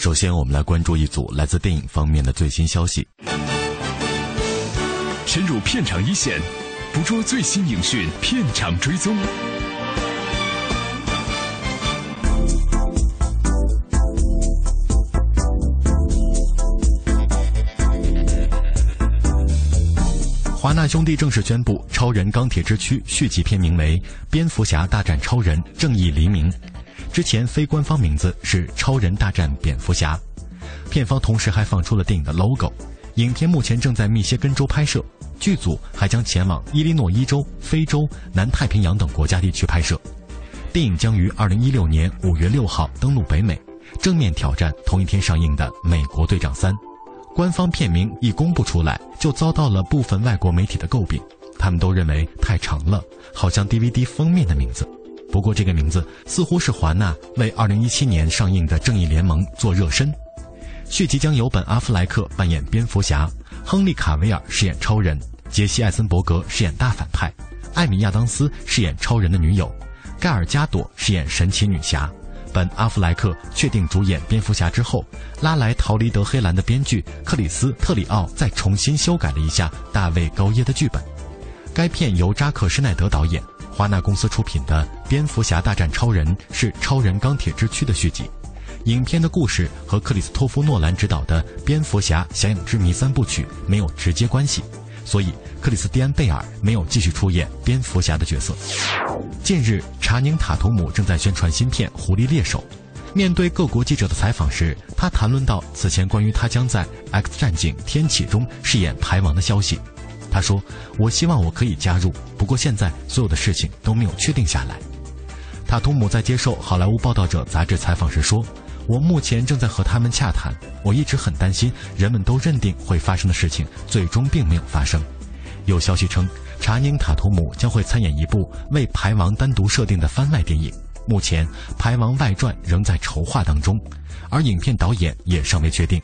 首先，我们来关注一组来自电影方面的最新消息。深入片场一线，捕捉最新影讯，片场追踪。华纳兄弟正式宣布，《超人钢铁之躯》续集片名为《蝙蝠侠大战超人：正义黎明》，之前非官方名字是《超人大战蝙蝠侠》。片方同时还放出了电影的 logo。影片目前正在密歇根州拍摄，剧组还将前往伊利诺伊州、非洲、南太平洋等国家地区拍摄。电影将于二零一六年五月六号登陆北美，正面挑战同一天上映的《美国队长三》。官方片名一公布出来，就遭到了部分外国媒体的诟病，他们都认为太长了，好像 DVD 封面的名字。不过这个名字似乎是华纳为2017年上映的《正义联盟》做热身。续集将由本·阿弗莱克扮演蝙蝠侠，亨利·卡维尔饰演超人，杰西·艾森伯格饰演大反派，艾米·亚当斯饰演超人的女友，盖尔加朵饰演神奇女侠。本·阿弗莱克确定主演蝙蝠侠之后，拉来逃离德黑兰的编剧克里斯·特里奥再重新修改了一下大卫·高耶的剧本。该片由扎克·施奈德导演，华纳公司出品的《蝙蝠侠大战超人》是《超人钢铁之躯》的续集。影片的故事和克里斯托夫·诺兰执导的《蝙蝠侠：侠影之谜》三部曲没有直接关系，所以克里斯蒂安·贝尔没有继续出演蝙蝠侠的角色。近日，查宁·塔图姆正在宣传新片《狐狸猎手》。面对各国记者的采访时，他谈论到此前关于他将在《X 战警：天启》中饰演排王的消息。他说：“我希望我可以加入，不过现在所有的事情都没有确定下来。”塔图姆在接受《好莱坞报道者》杂志采访时说：“我目前正在和他们洽谈。我一直很担心，人们都认定会发生的事情，最终并没有发生。”有消息称，查宁·塔图姆将会参演一部为排王单独设定的番外电影。目前，《排王外传》仍在筹划当中，而影片导演也尚未确定。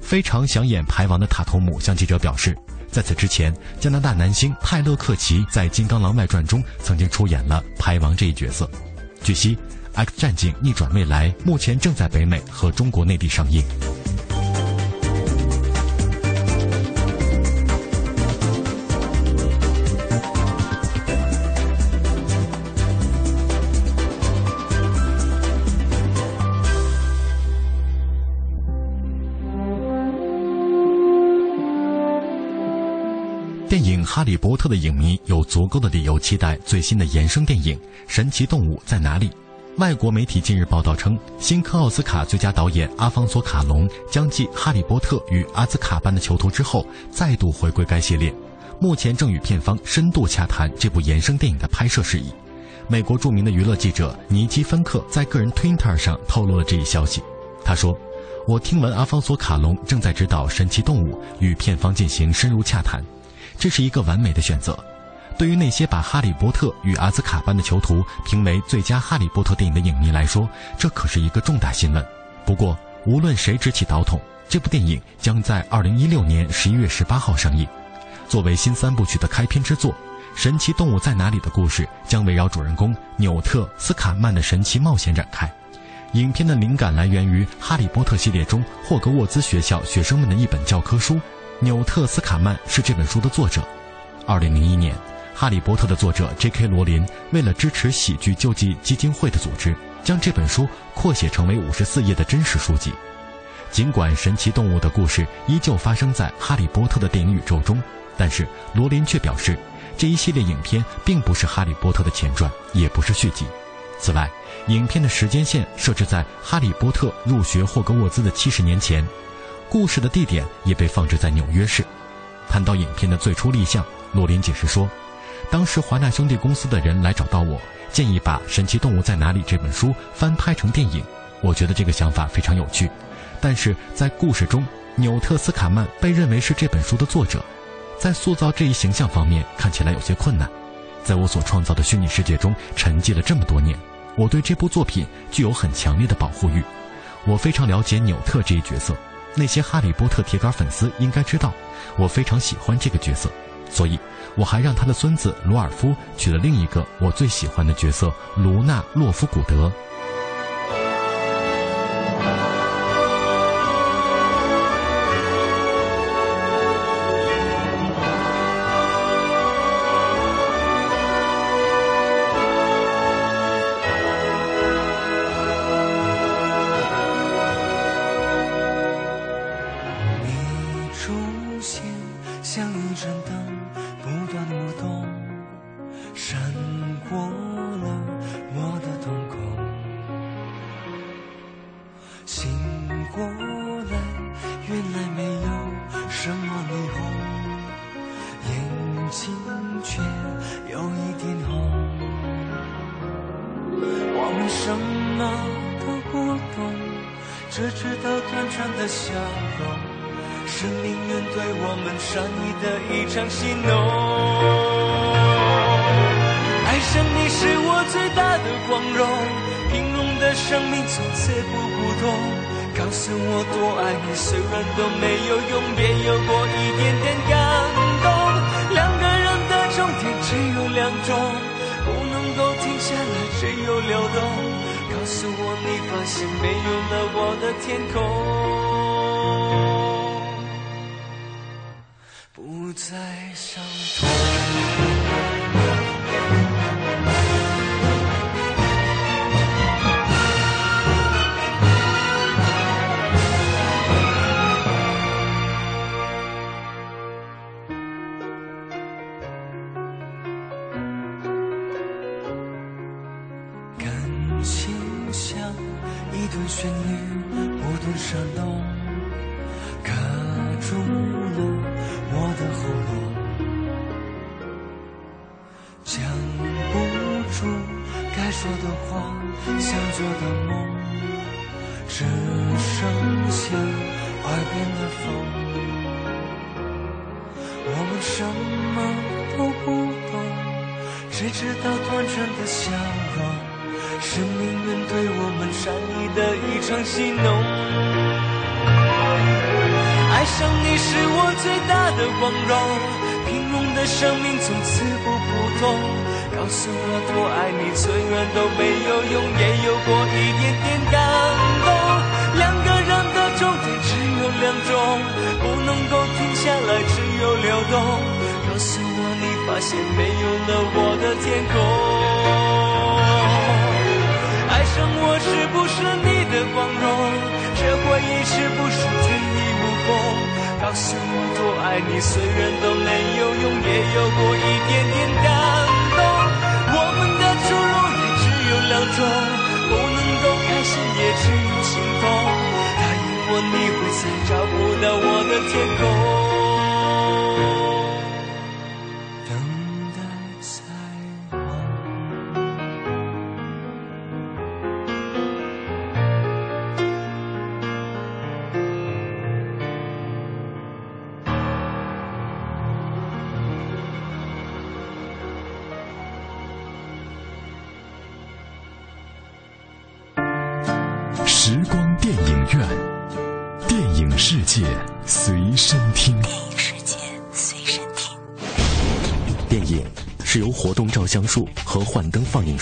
非常想演排王的塔图姆向记者表示，在此之前，加拿大男星泰勒·克奇在《金刚狼外传》中曾经出演了排王这一角色。据悉，《X 战警：逆转未来》目前正在北美和中国内地上映。电影《哈利波特》的影迷有足够的理由期待最新的衍生电影《神奇动物在哪里》。外国媒体近日报道称，新科奥斯卡最佳导演阿方索·卡隆将继《哈利波特与阿兹卡班的囚徒》之后，再度回归该系列，目前正与片方深度洽谈这部衍生电影的拍摄事宜。美国著名的娱乐记者尼基·芬克在个人 Twitter 上透露了这一消息。他说：“我听闻阿方索·卡隆正在指导《神奇动物》，与片方进行深入洽谈。”这是一个完美的选择。对于那些把《哈利波特与阿兹卡班的囚徒》评为最佳《哈利波特》电影的影迷来说，这可是一个重大新闻。不过，无论谁执起刀筒，这部电影将在2016年11月18号上映。作为新三部曲的开篇之作，《神奇动物在哪里》的故事将围绕主人公纽特·斯卡曼的神奇冒险展开。影片的灵感来源于《哈利波特》系列中霍格沃兹学校学生们的一本教科书。纽特·斯卡曼是这本书的作者。二零零一年，《哈利波特》的作者 J.K. 罗琳为了支持喜剧救济基金会的组织，将这本书扩写成为五十四页的真实书籍。尽管神奇动物的故事依旧发生在《哈利波特》的电影宇宙中，但是罗琳却表示，这一系列影片并不是《哈利波特》的前传，也不是续集。此外，影片的时间线设置在哈利波特入学霍格沃兹的七十年前。故事的地点也被放置在纽约市。谈到影片的最初立项，洛林解释说：“当时华纳兄弟公司的人来找到我，建议把《神奇动物在哪里》这本书翻拍成电影。我觉得这个想法非常有趣。但是在故事中，纽特斯卡曼被认为是这本书的作者，在塑造这一形象方面看起来有些困难。在我所创造的虚拟世界中沉寂了这么多年，我对这部作品具有很强烈的保护欲。我非常了解纽特这一角色，那些哈利波特铁杆粉丝应该知道，我非常喜欢这个角色，所以我还让他的孙子罗尔夫娶了另一个我最喜欢的角色卢娜洛夫古德。发现没有了我的天空不再伤痛。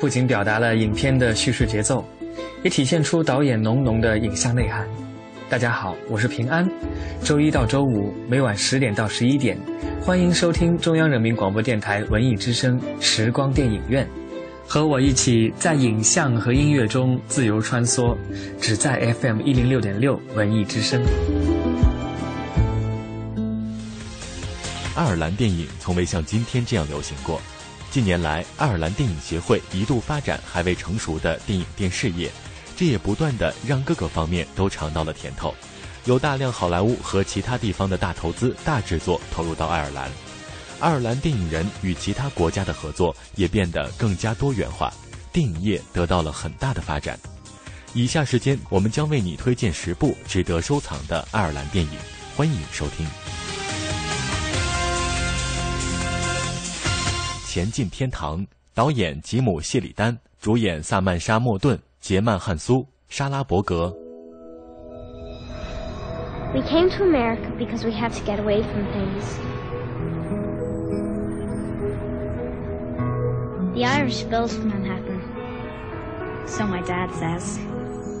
不仅表达了影片的叙事节奏，也体现出导演浓浓的影像内涵。大家好，我是平安。周一到周五每晚十点到十一点，欢迎收听中央人民广播电台文艺之声时光电影院。和我一起在影像和音乐中自由穿梭，只在 FM 一零六点六文艺之声。爱尔兰电影从未像今天这样流行过。近年来，爱尔兰电影协会一度发展还未成熟的电影电视业，这也不断的让各个方面都尝到了甜头。有大量好莱坞和其他地方的大投资、大制作投入到爱尔兰，爱尔兰电影人与其他国家的合作也变得更加多元化，电影业得到了很大的发展。以下时间，我们将为你推荐十部值得收藏的爱尔兰电影，欢迎收听。《前进天堂》，导演吉姆·谢里丹，主演萨曼莎·莫顿、杰曼·汉苏、莎拉·伯格。We came to America because we had to get away from things. The Irish built Manhattan. So my dad says.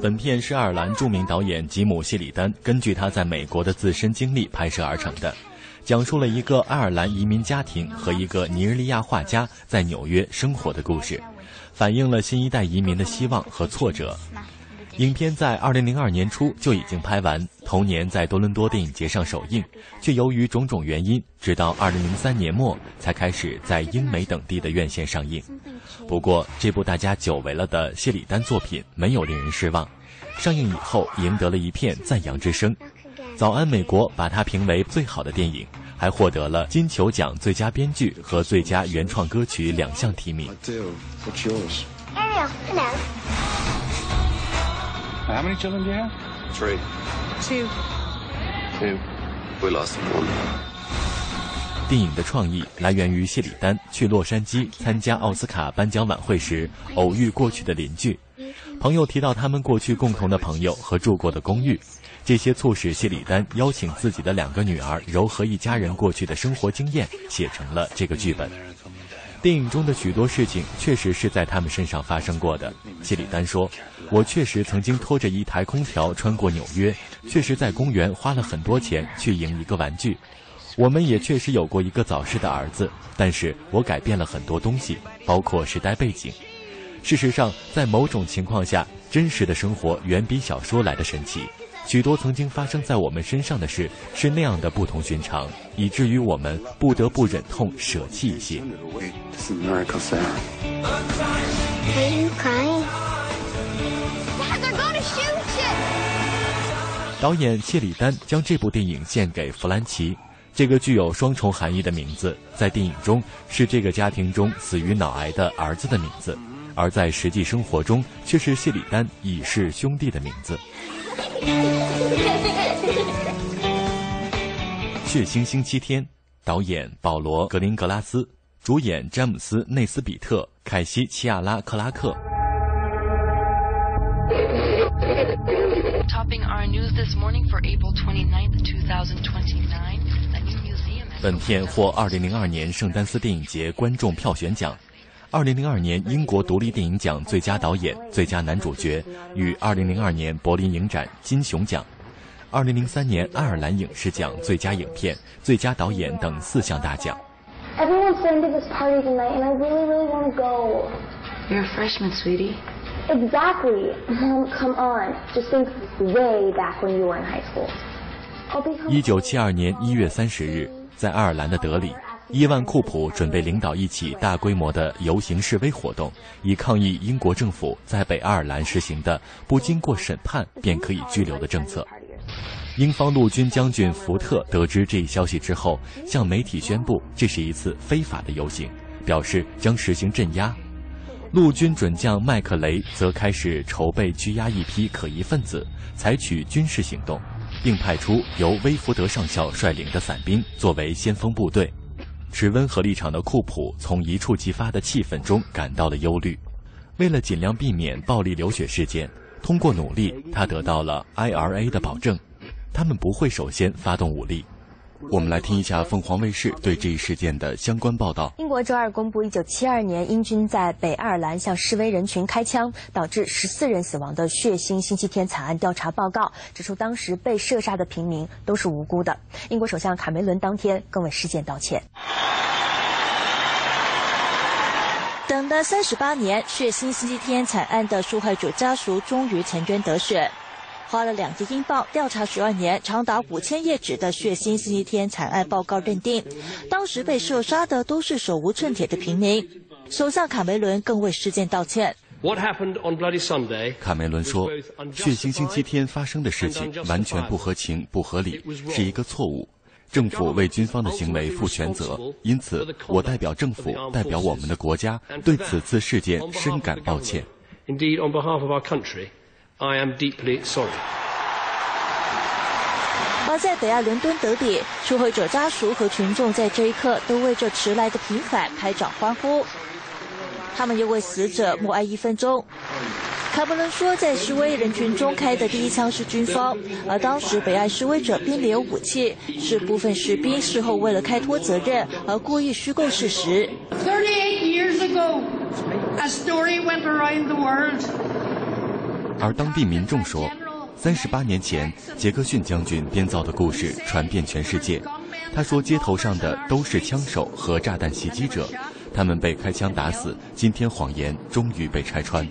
本片是爱尔兰著名导演吉姆·谢里丹根据他在美国的自身经历拍摄而成的，讲述了一个爱尔兰移民家庭和一个尼日利亚画家在纽约生活的故事，反映了新一代移民的希望和挫折。影片在二零零二年初就已经拍完，同年在多伦多电影节上首映，却由于种种原因，直到二零零三年末才开始在英美等地的院线上映。不过，这部大家久违了的谢里丹作品没有令人失望，上映以后赢得了一片赞扬之声。早安美国把它评为最好的电影，还获得了金球奖最佳编剧和最佳原创歌曲两项提名。How many children do you have? Three. Two. Two. We lost one. 电影的创意来源于谢里丹去洛杉矶参加奥斯卡颁奖晚会时偶遇过去的邻居，朋友提到他们过去共同的朋友和住过的公寓，这些促使谢里丹邀请自己的两个女儿糅合一家人过去的生活经验，写成了这个剧本。电影中的许多事情确实是在他们身上发生过的。谢里丹说：“我确实曾经拖着一台空调穿过纽约，确实在公园花了很多钱去赢一个玩具。我们也确实有过一个早逝的儿子，但是我改变了很多东西，包括时代背景。事实上，在某种情况下，真实的生活远比小说来的神奇。”许多曾经发生在我们身上的事是那样的不同寻常，以至于我们不得不忍痛舍弃一些。导演谢里丹将这部电影献给弗兰奇，这个具有双重含义的名字，在电影中是这个家庭中死于脑癌的儿子的名字，而在实际生活中却是谢里丹已是兄弟的名字。血腥星期天，导演保罗·格林格拉斯，主演詹姆斯·内斯比特、凯西·齐亚拉·克拉克。本片获2002年圣丹斯电影节观众票选奖。二零零二年英国独立电影奖最佳导演、最佳男主角，与二零零二年柏林影展金熊奖，二零零三年爱尔兰影视奖最佳影片、最佳导演等四项大奖。Everyone's going to this party tonight, and I really, really want to go. You're a freshman, sweetie. Exactly. Mom, come on. Just think way back when you were in high school. 一九七二年一月三十日，在爱尔兰的德里。伊万库普准备领导一起大规模的游行示威活动，以抗议英国政府在北爱尔兰实行的不经过审判便可以拘留的政策。英方陆军将军福特得知这一消息之后，向媒体宣布这是一次非法的游行，表示将实行镇压。陆军准将麦克雷则开始筹备拘押一批可疑分子，采取军事行动，并派出由威福德上校率领的伞兵作为先锋部队。持温和立场的库普从一触即发的气氛中感到了忧虑。为了尽量避免暴力流血事件，通过努力，他得到了 IRA 的保证，他们不会首先发动武力。我们来听一下凤凰卫视对这一事件的相关报道。英国周二公布1972年英军在北爱尔兰向示威人群开枪，导致14人死亡的血腥星期天惨案调查报告，指出当时被射杀的平民都是无辜的。英国首相卡梅伦当天更为事件道歉。等了三十八年，血腥星期天惨案的受害者家属终于沉冤得雪。花了两亿英镑调查十二年、长达五千页纸的血腥星期天惨案报告认定，当时被射杀的都是手无寸铁的平民。首相卡梅伦更为事件道歉。卡梅伦说：“血腥星期天发生的事情完全不合情、不合理，是一个错误。政府为军方的行为负全责，因此我代表政府、代表我们的国家，对此次事件深感抱歉。” I am deeply sorry. 而在北爱伦敦德比，受害者家属和群众在这一刻都为这迟来的平反拍掌欢呼。他们又为死者默哀一分钟。卡梅伦说，在示威人群中开的第一枪是军方，而当时北爱示威者并没有武器，是部分士兵事后为了开脱责任而故意虚构事实。而当地民众说，三十八年前杰克逊将军编造的故事传遍全世界。他说，街头上的都是枪手和炸弹袭击者。他们被开枪打死，今天谎言终于被拆穿。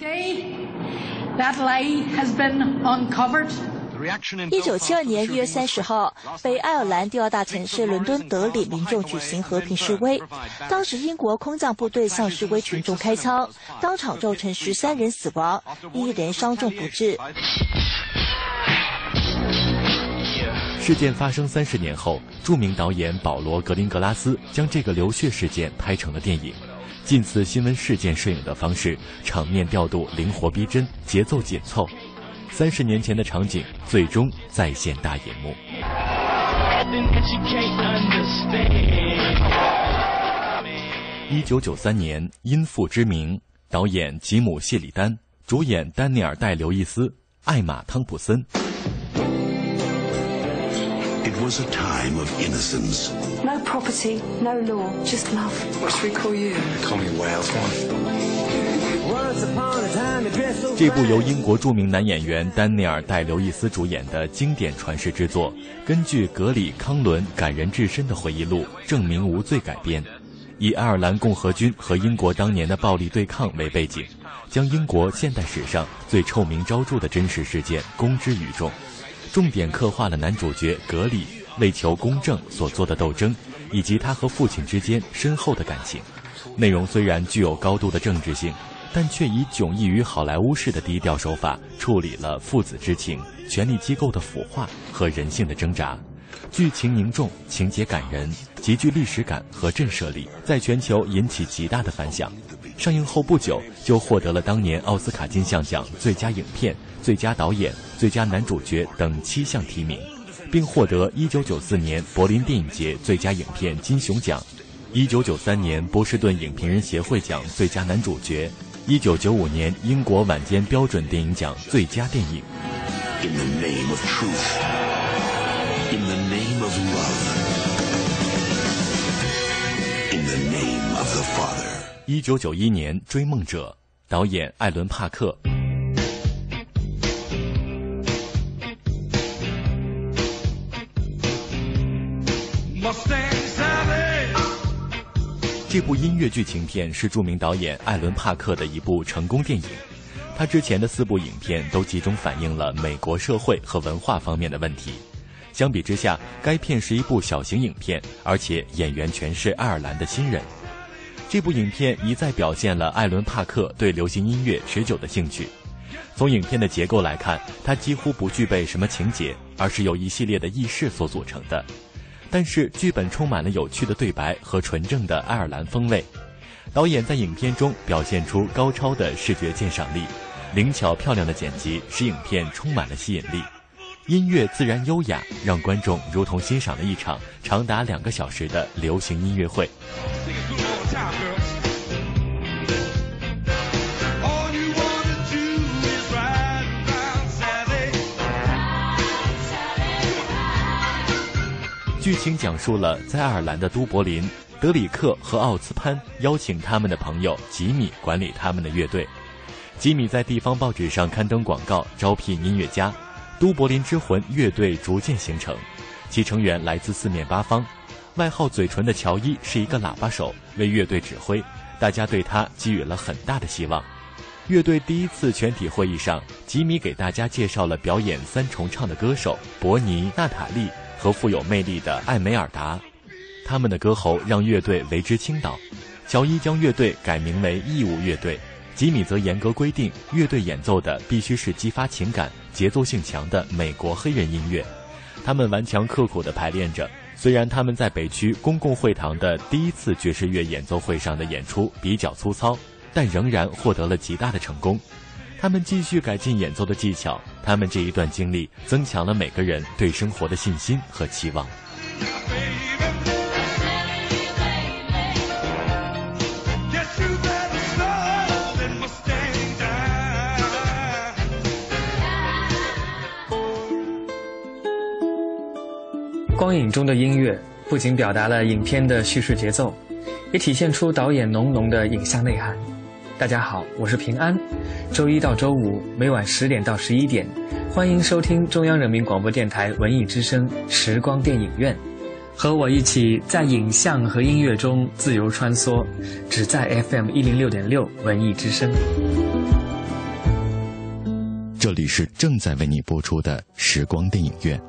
一九七二年一月三十号，北爱尔兰第二大城市伦敦德里民众举行和平示威，当时英国空降部队向示威群众开枪，当场造成十三人死亡，一人伤重不治。事件发生三十年后，著名导演保罗·格林格拉斯将这个流血事件拍成了电影。近似新闻事件摄影的方式，场面调度灵活逼真，节奏紧凑。三十年前的场景最终再现大银幕。一九九三年，《因父之名》，导演吉姆·谢里丹，主演丹尼尔·戴刘易斯、艾玛·汤普森。It was a time of innocence. No property, no law, just love. What should we call you? Call me Wales One. 这部由英国著名男演员丹尼尔·戴刘易斯主演的经典传世之作，根据格里·康伦感人至深的回忆录《证明无罪》改编，以爱尔兰共和军和英国当年的暴力对抗为背景，将英国现代史上最臭名昭著的真实事件公之于众。重点刻画了男主角格里为求公正所做的斗争，以及他和父亲之间深厚的感情。内容虽然具有高度的政治性，但却以迥异于好莱坞式的低调手法处理了父子之情、权力机构的腐化和人性的挣扎。剧情凝重，情节感人，极具历史感和震慑力，在全球引起极大的反响。上映后不久就获得了当年奥斯卡金像奖最佳影片、最佳导演。最佳男主角等七项提名，并获得1994年柏林电影节最佳影片金熊奖，1993年波士顿影评人协会奖最佳男主角，1995年英国晚间标准电影奖最佳电影。In the name of truth, in the name of love, in the name of the Father。1991年《追梦者》，导演艾伦·帕克。这部音乐剧情片是著名导演艾伦·帕克的一部成功电影。他之前的四部影片都集中反映了美国社会和文化方面的问题。相比之下，该片是一部小型影片，而且演员全是爱尔兰的新人。这部影片一再表现了艾伦·帕克对流行音乐持久的兴趣。从影片的结构来看，它几乎不具备什么情节，而是由一系列的轶事所组成的。但是剧本充满了有趣的对白和纯正的爱尔兰风味，导演在影片中表现出高超的视觉鉴赏力，灵巧漂亮的剪辑使影片充满了吸引力，音乐自然优雅，让观众如同欣赏了一场长达两个小时的流行音乐会。剧情讲述了在爱尔兰的都柏林，德里克和奥茨潘邀请他们的朋友吉米管理他们的乐队。吉米在地方报纸上刊登广告，招聘音乐家。都柏林之魂乐队逐渐形成，其成员来自四面八方。外号“嘴唇”的乔伊是一个喇叭手，为乐队指挥，大家对他给予了很大的希望。乐队第一次全体会议上，吉米给大家介绍了表演三重唱的歌手伯尼、娜塔莉和富有魅力的艾梅尔达。他们的歌喉让乐队为之倾倒。乔伊将乐队改名为义务乐队，吉米则严格规定乐队演奏的必须是激发情感、节奏性强的美国黑人音乐。他们顽强刻苦地排练着。虽然他们在北区公共会堂的第一次爵士乐演奏会上的演出比较粗糙，但仍然获得了极大的成功。他们继续改进演奏的技巧，他们这一段经历增强了每个人对生活的信心和期望。光影中的音乐不仅表达了影片的叙事节奏，也体现出导演浓浓的影像内涵。大家好，我是平安。周一到周五每晚十点到十一点，欢迎收听中央人民广播电台文艺之声时光电影院，和我一起在影像和音乐中自由穿梭，只在 FM 一零六点六文艺之声。这里是正在为你播出的时光电影院，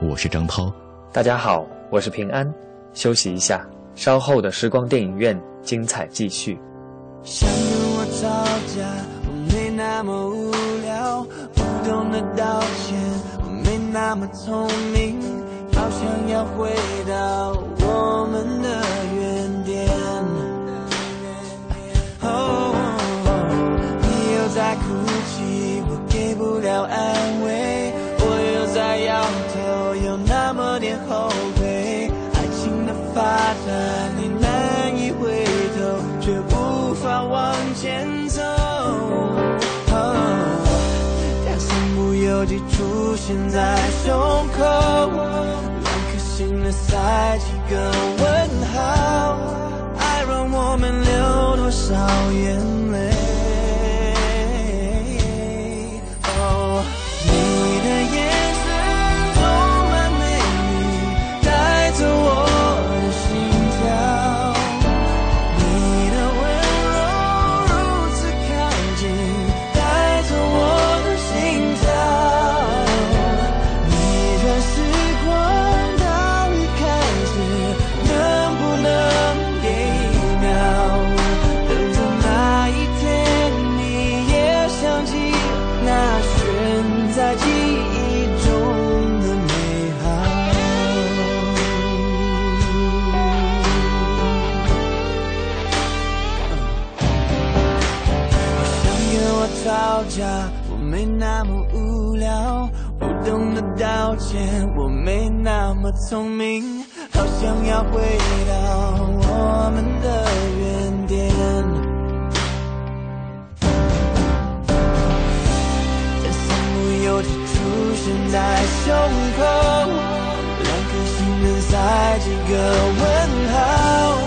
我是张涛。大家好，我是平安。休息一下，稍后的时光电影院精彩继续。想跟我吵架，那么无聊，不懂得道歉，我没那么聪明，好想要回到我们的原点。哦，你又在哭泣，我给不了安慰，你出现在胸口，两颗心的塞几个问号，爱让我们流多少眼泪？聪明，好想要回到我们的原点。但身不由己出现在胸口，两颗心能塞几个问号？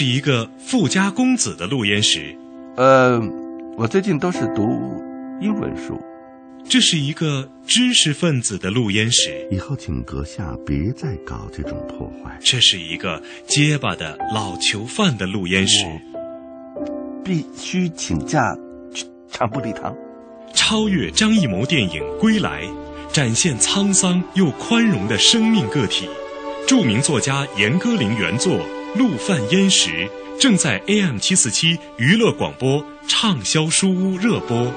是一个富家公子的录音室。呃，我最近都是读英文书。这是一个知识分子的录音室。以后请阁下别再搞这种破坏。这是一个结巴的老囚犯的录音室。必须请假去长布礼堂。超越张艺谋电影《归来》，展现沧桑又宽容的生命个体。著名作家严歌苓原作《陆犯焉识》正在 AM 七四七娱乐广播畅销书屋热播，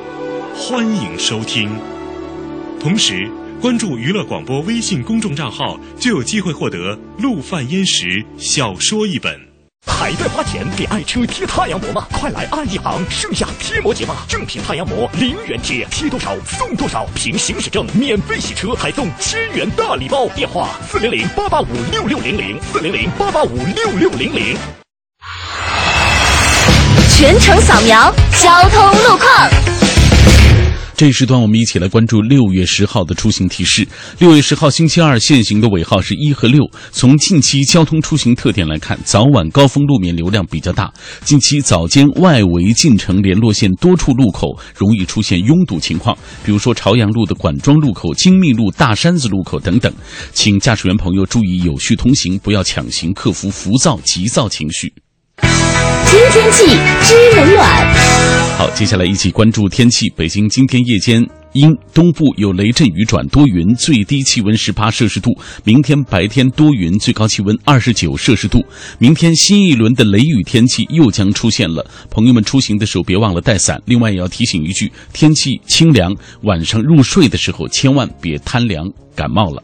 欢迎收听。同时关注娱乐广播微信公众账号，就有机会获得《陆犯焉识》小说一本。还在花钱给爱车贴太阳膜吗？快来爱一行盛夏贴膜节吧！正品太阳膜零元贴，贴多少送多少，凭行驶证免费洗车，还送千元大礼包。电话：四零零八八五六六零零，四零零八八五六六零零。全程扫描交通路况。这一时段，我们一起来关注六月十号的出行提示。六月十号星期二限行的尾号是一和六。从近期交通出行特点来看，早晚高峰路面流量比较大。近期早间外围进城联络线多处路口容易出现拥堵情况，比如说朝阳路的管庄路口、精密路大山子路口等等。请驾驶员朋友注意有序通行，不要抢行，克服浮躁急躁情绪。知天气，知冷暖。好，接下来一起关注天气。北京今天夜间阴，东部有雷阵雨转多云，最低气温十八摄氏度。明天白天多云，最高气温二十九摄氏度。明天新一轮的雷雨天气又将出现了，朋友们出行的时候别忘了带伞。另外也要提醒一句，天气清凉，晚上入睡的时候千万别贪凉感冒了。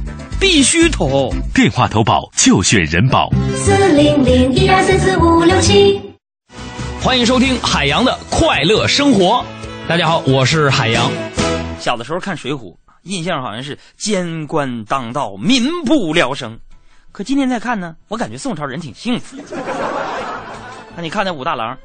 必须投电话投保就选人保四零零一二三四五六七。欢迎收听海洋的快乐生活。大家好，我是海洋。小的时候看《水浒》，印象好像是监官当道，民不聊生。可今天再看呢，我感觉宋朝人挺幸福。那你看那武大郎，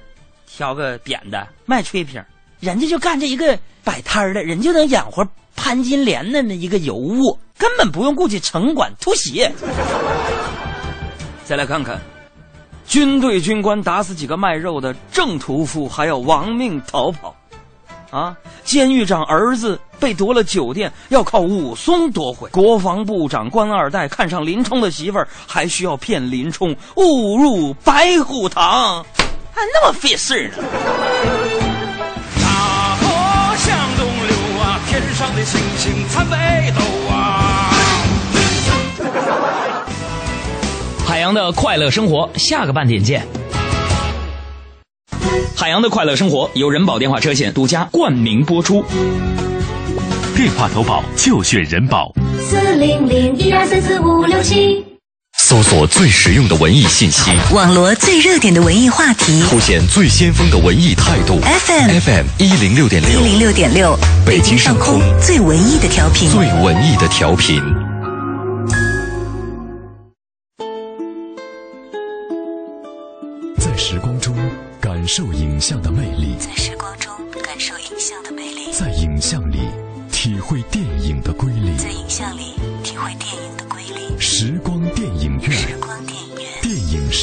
挑个扁的卖炊瓶，人家就干这一个摆摊的，人就能养活潘金莲的那么一个尤物。根本不用顾及城管突袭。再来看看，军队军官打死几个卖肉的正屠夫，还要亡命逃跑。啊，监狱长儿子被夺了酒店，要靠武松夺回。国防部长官二代看上林冲的媳妇儿，还需要骗林冲误入白虎堂，还那么费事儿呢。的星星参北斗啊。海洋的快乐生活，下个半点见。海洋的快乐生活由人保电话车险独家冠名播出，电话投保就选人保。四零零一二三四五六七。搜索最实用的文艺信息，网罗最热点的文艺话题，凸显最先锋的文艺态度。FM FM 一零六点六，一零六点六，北京上空最文艺的调频，最文艺的调频。在时光中感受影像的魅力，在时光中感受影像的魅力，在影像里体会电影的瑰丽，在影像里体会电影的瑰丽。时光电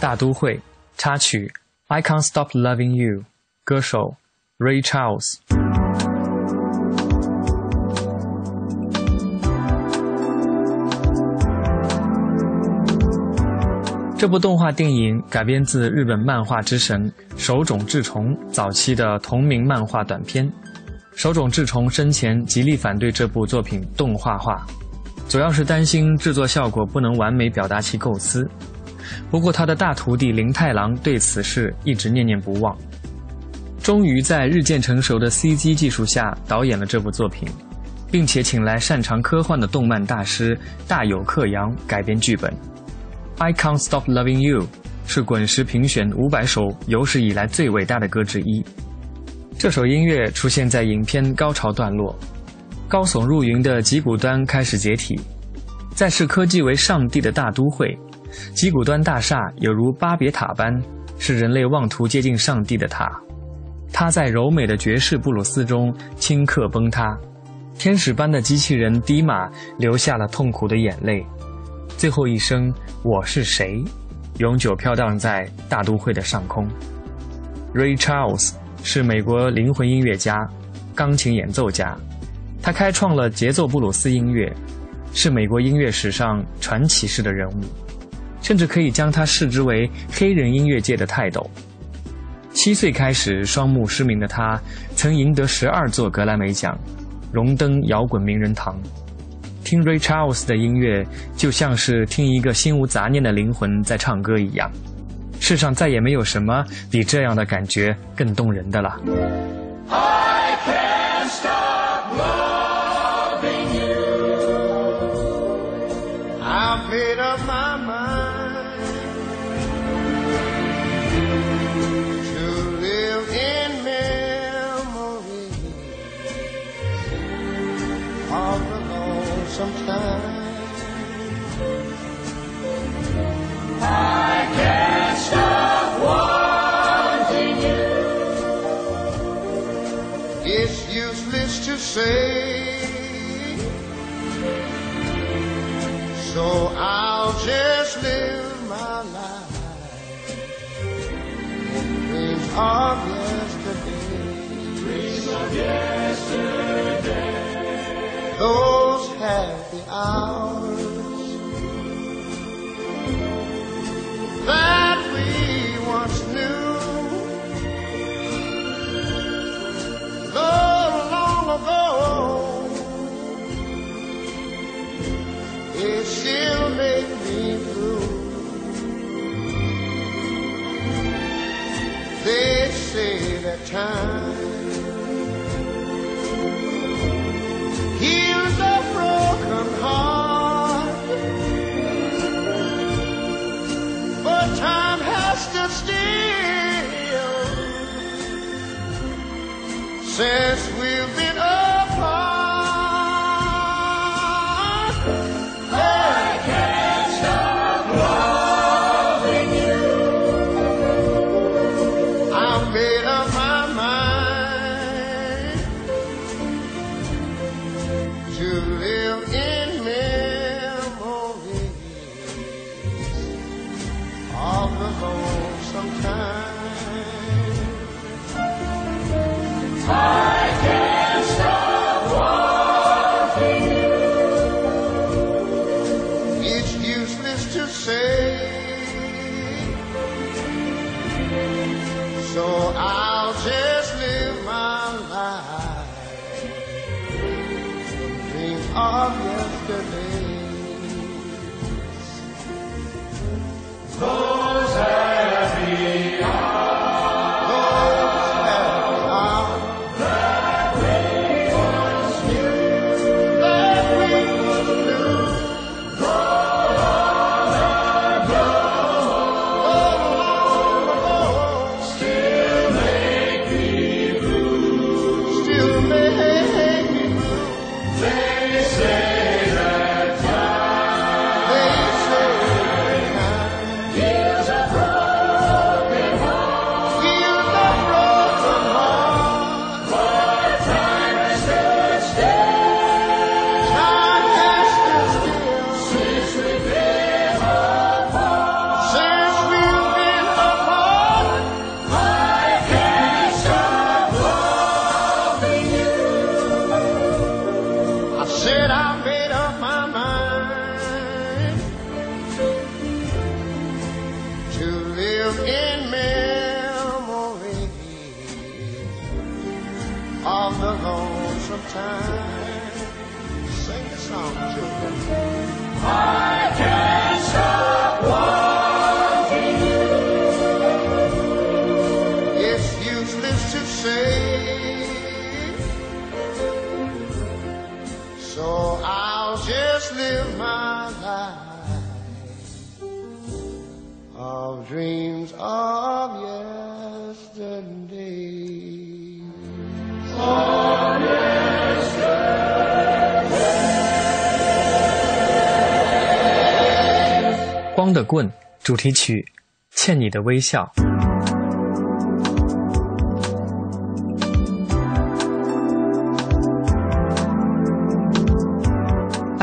大都会插曲 i can't stop loving you 歌手 ray charles 这部动画电影改编自日本漫画之神手冢治虫早期的同名漫画短篇手冢治虫生前极力反对这部作品动画化主要是担心制作效果不能完美表达其构思。不过，他的大徒弟林太郎对此事一直念念不忘，终于在日渐成熟的 CG 技术下导演了这部作品，并且请来擅长科幻的动漫大师大友克洋改编剧本。I Can't Stop Loving You 是滚石评选五百首有史以来最伟大的歌之一。这首音乐出现在影片高潮段落，高耸入云的吉古端开始解体，在视科技为上帝的大都会。吉古端大厦有如巴别塔般，是人类妄图接近上帝的塔。它在柔美的爵士布鲁斯中顷刻崩塌，天使般的机器人迪玛流下了痛苦的眼泪。最后一声“我是谁”，永久飘荡在大都会的上空。Ray Charles 是美国灵魂音乐家、钢琴演奏家，他开创了节奏布鲁斯音乐，是美国音乐史上传奇式的人物。甚至可以将他视之为黑人音乐界的泰斗。七岁开始双目失明的他，曾赢得十二座格莱美奖，荣登摇滚名人堂。听 Ray Charles 的音乐，就像是听一个心无杂念的灵魂在唱歌一样。世上再也没有什么比这样的感觉更动人的了。Of yesterday. Dreams of yesterday. Those happy hours. Time. Heals a broken heart, but time has stood still since so So I'll just live my life of dreams of yesterday. Of yesterday. 光的棍主题曲，欠你的微笑。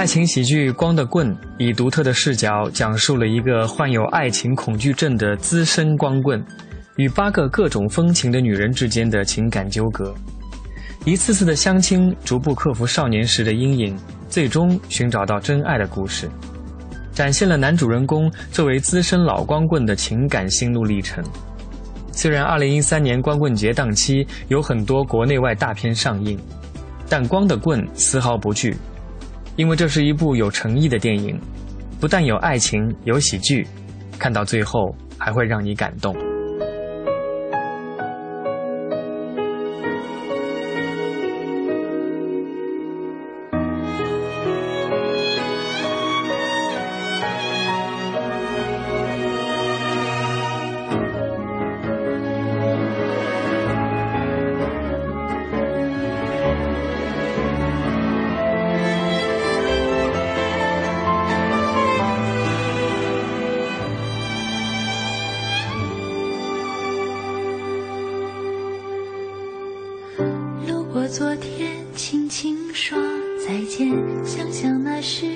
爱情喜剧《光的棍》以独特的视角讲述了一个患有爱情恐惧症的资深光棍与八个各种风情的女人之间的情感纠葛，一次次的相亲，逐步克服少年时的阴影，最终寻找到真爱的故事，展现了男主人公作为资深老光棍的情感心路历程。虽然2013年光棍节档期有很多国内外大片上映，但《光的棍》丝毫不惧。因为这是一部有诚意的电影，不但有爱情，有喜剧，看到最后还会让你感动。昨天，轻轻说再见，想想那时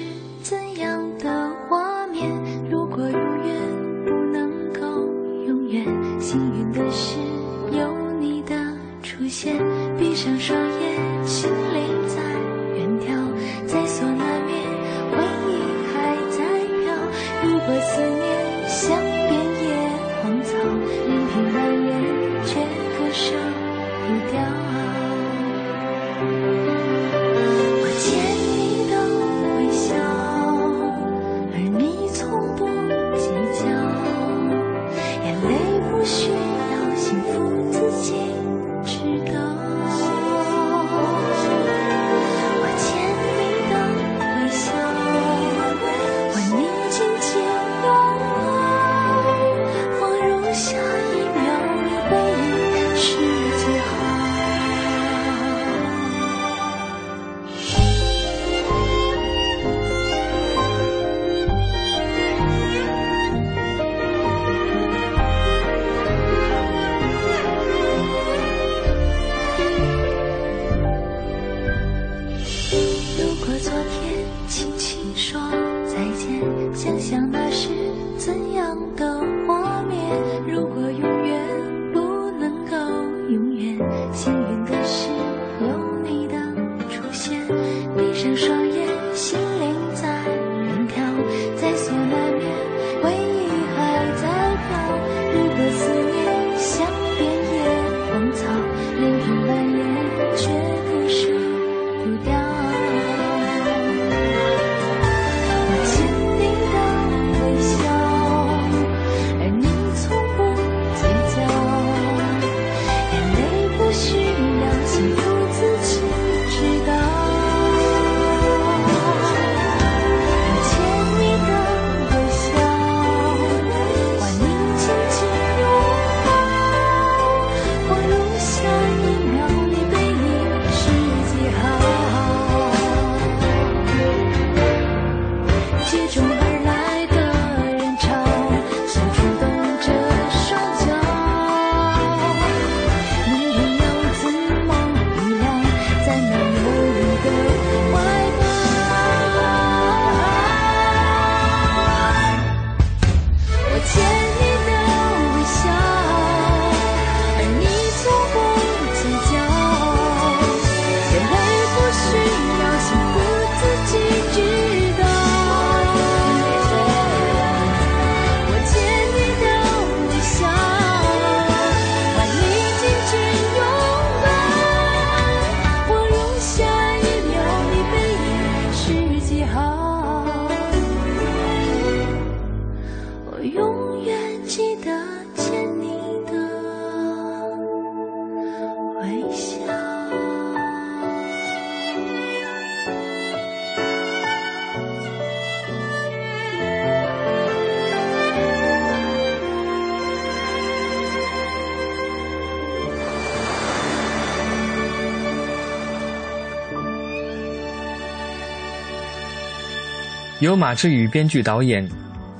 由马志宇编剧导演，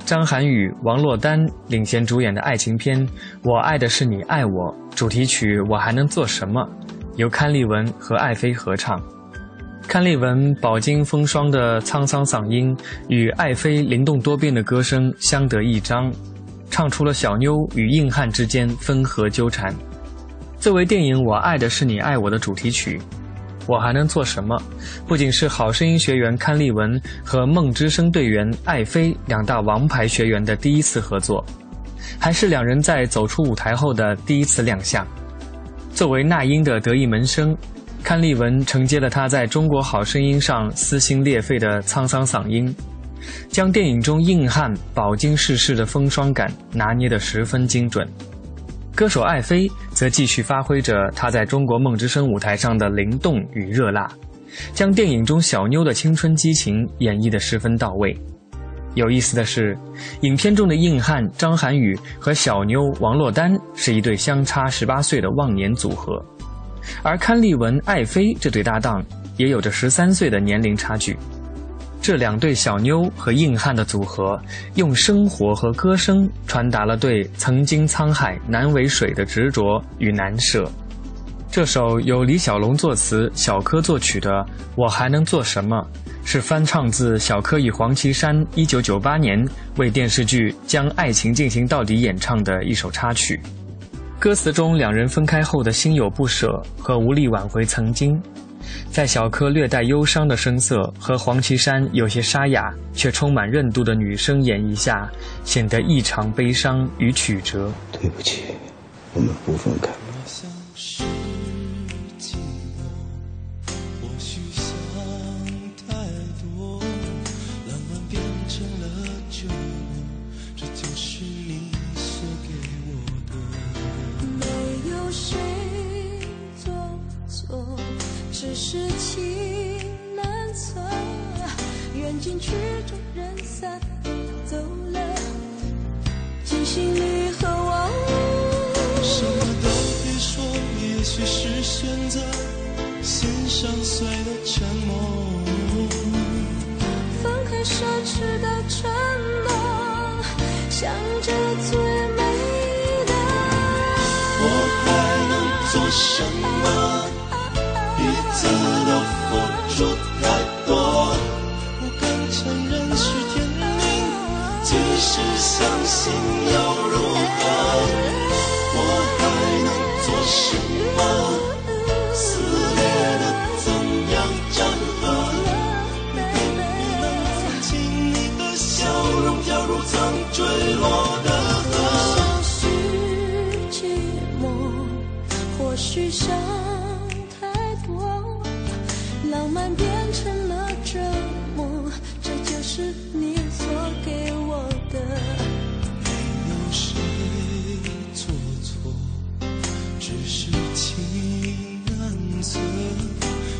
张涵予、王珞丹领衔主演的爱情片《我爱的是你爱我》，主题曲《我还能做什么》，由堪利文和艾菲合唱。堪利文饱经风霜的沧桑嗓音与艾菲灵动多变的歌声相得益彰，唱出了小妞与硬汉之间分合纠缠。作为电影《我爱的是你爱我》的主题曲。我还能做什么？不仅是好声音学员堪利文和梦之声队员艾菲两大王牌学员的第一次合作，还是两人在走出舞台后的第一次亮相。作为那英的得意门生，堪利文承接了他在中国好声音上撕心裂肺的沧桑嗓音，将电影中硬汉饱经世事的风霜感拿捏得十分精准。歌手艾菲则继续发挥着他在中国梦之声舞台上的灵动与热辣，将电影中小妞的青春激情演绎得十分到位。有意思的是，影片中的硬汉张涵予和小妞王珞丹是一对相差十八岁的忘年组合，而堪利文、艾菲这对搭档也有着十三岁的年龄差距。这两对小妞和硬汉的组合，用生活和歌声传达了对曾经沧海难为水的执着与难舍。这首由李小龙作词、小柯作曲的《我还能做什么》，是翻唱自小柯与黄绮珊1998年为电视剧《将爱情进行到底》演唱的一首插曲。歌词中两人分开后的心有不舍和无力挽回曾经。在小柯略带忧伤的声色和黄绮珊有些沙哑却充满韧度的女声演绎下，显得异常悲伤与曲折。对不起，我们不分开。想太多浪漫变成了折磨这就是你所给我的没有谁做错只是情难舍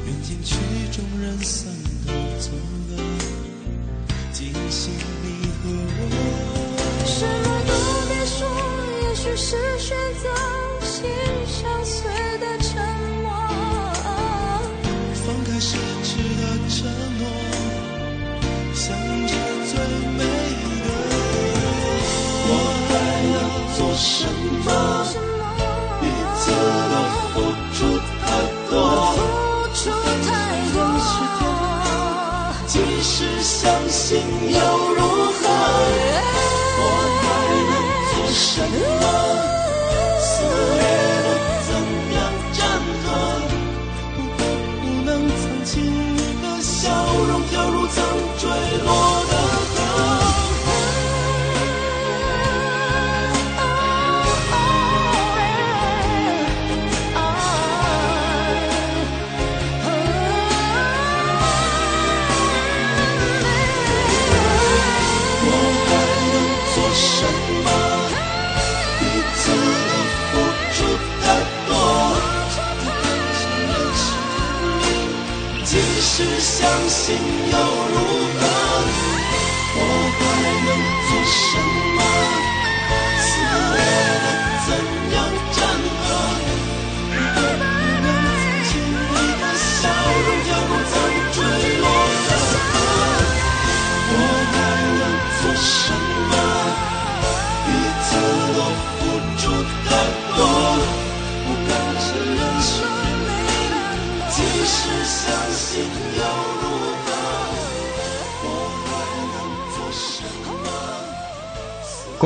人间曲终人散都走了惊醒你和我什么都别说也许是睡心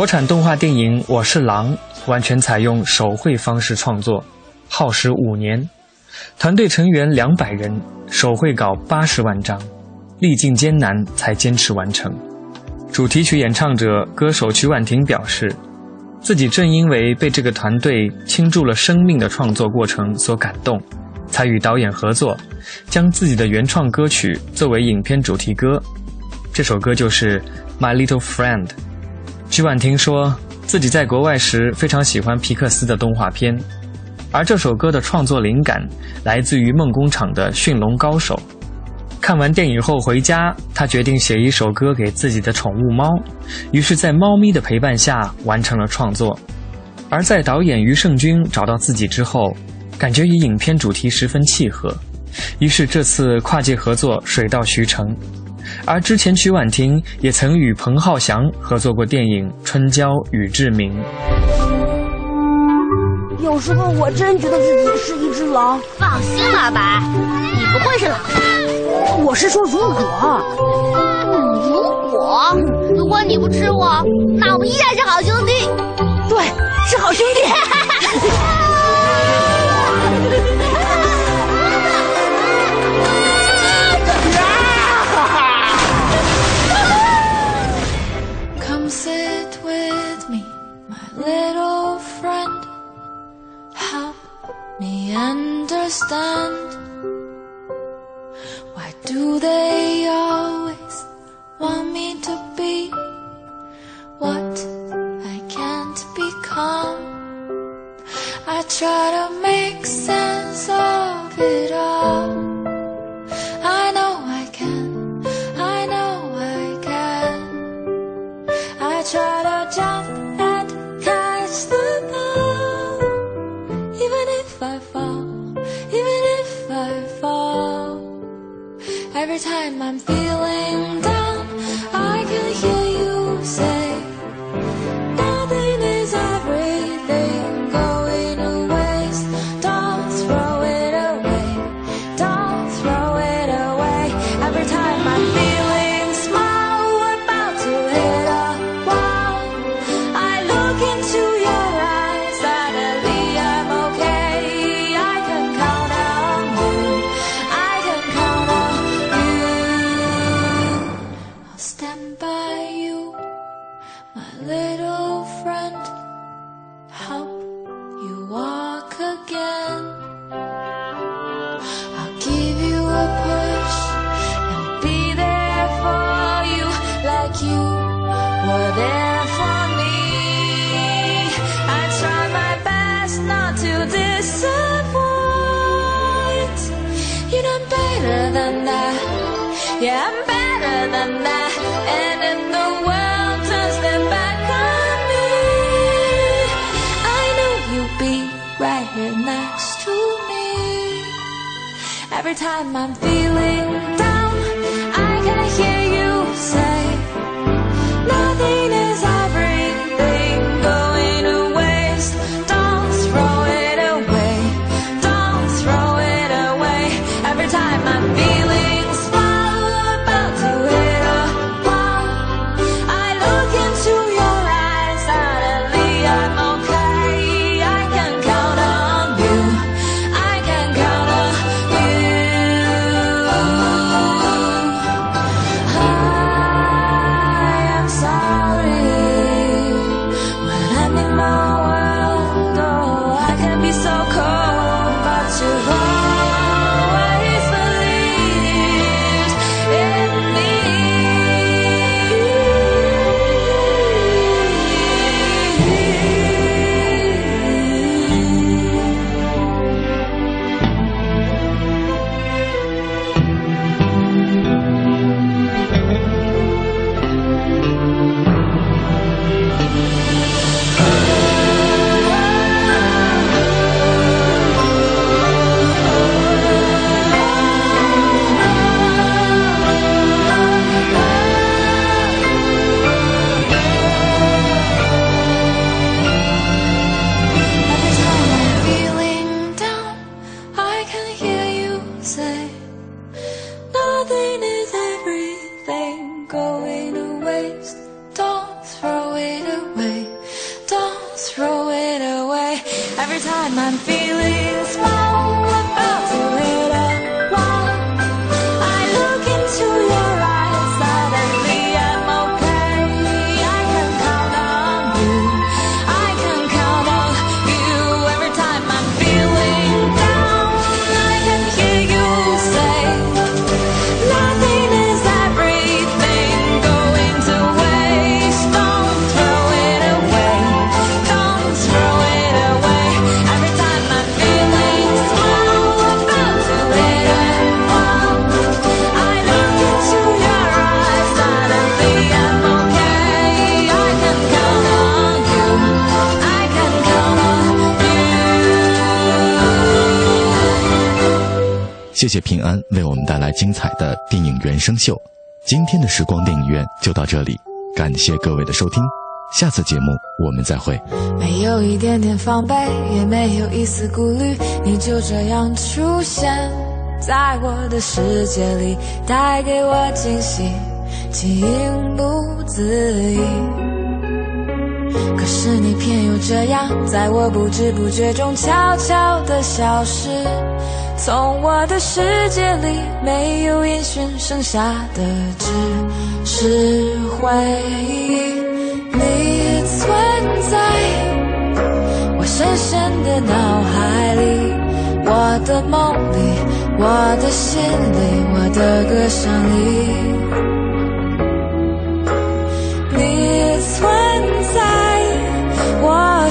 国产动画电影《我是狼》完全采用手绘方式创作，耗时五年，团队成员两百人，手绘稿八十万张，历尽艰难才坚持完成。主题曲演唱者歌手曲婉婷表示，自己正因为被这个团队倾注了生命的创作过程所感动，才与导演合作，将自己的原创歌曲作为影片主题歌。这首歌就是《My Little Friend》。徐婉婷说自己在国外时非常喜欢皮克斯的动画片，而这首歌的创作灵感来自于梦工厂的《驯龙高手》。看完电影后回家，他决定写一首歌给自己的宠物猫，于是，在猫咪的陪伴下完成了创作。而在导演余胜军找到自己之后，感觉与影片主题十分契合，于是这次跨界合作水到渠成。而之前曲婉婷也曾与彭浩翔合作过电影《春娇与志明》。有时候我真觉得自己是一只狼。放心吧，白，你不会是狼吧？我是说如果，如果如果你不吃我，那我们依然是好兄弟。对，是好兄弟。understand. Why do they always want me to be what I can't become? I try to time I'm feeling Yeah, I'm better than that. And if the world turns their back on me, I know you'll be right here next to me. Every time I'm feeling down, 谢平安为我们带来精彩的电影原声秀。今天的时光电影院就到这里，感谢各位的收听，下次节目我们再会。没有一点点防备，也没有一丝顾虑，你就这样出现在我的世界里，带给我惊喜，情不自已。是你偏又这样，在我不知不觉中悄悄地消失，从我的世界里没有音讯，剩下的只是回忆。你存在我深深的脑海里，我的梦里，我的心里，我的歌声里。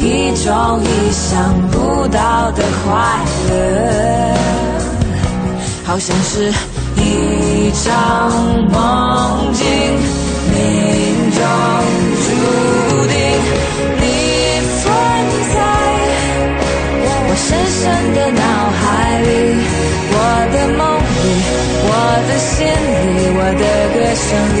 一种意想不到的快乐，好像是一场梦境，命中注定。你存在我深深的脑海里，我的梦里，我的心里，我的歌声里。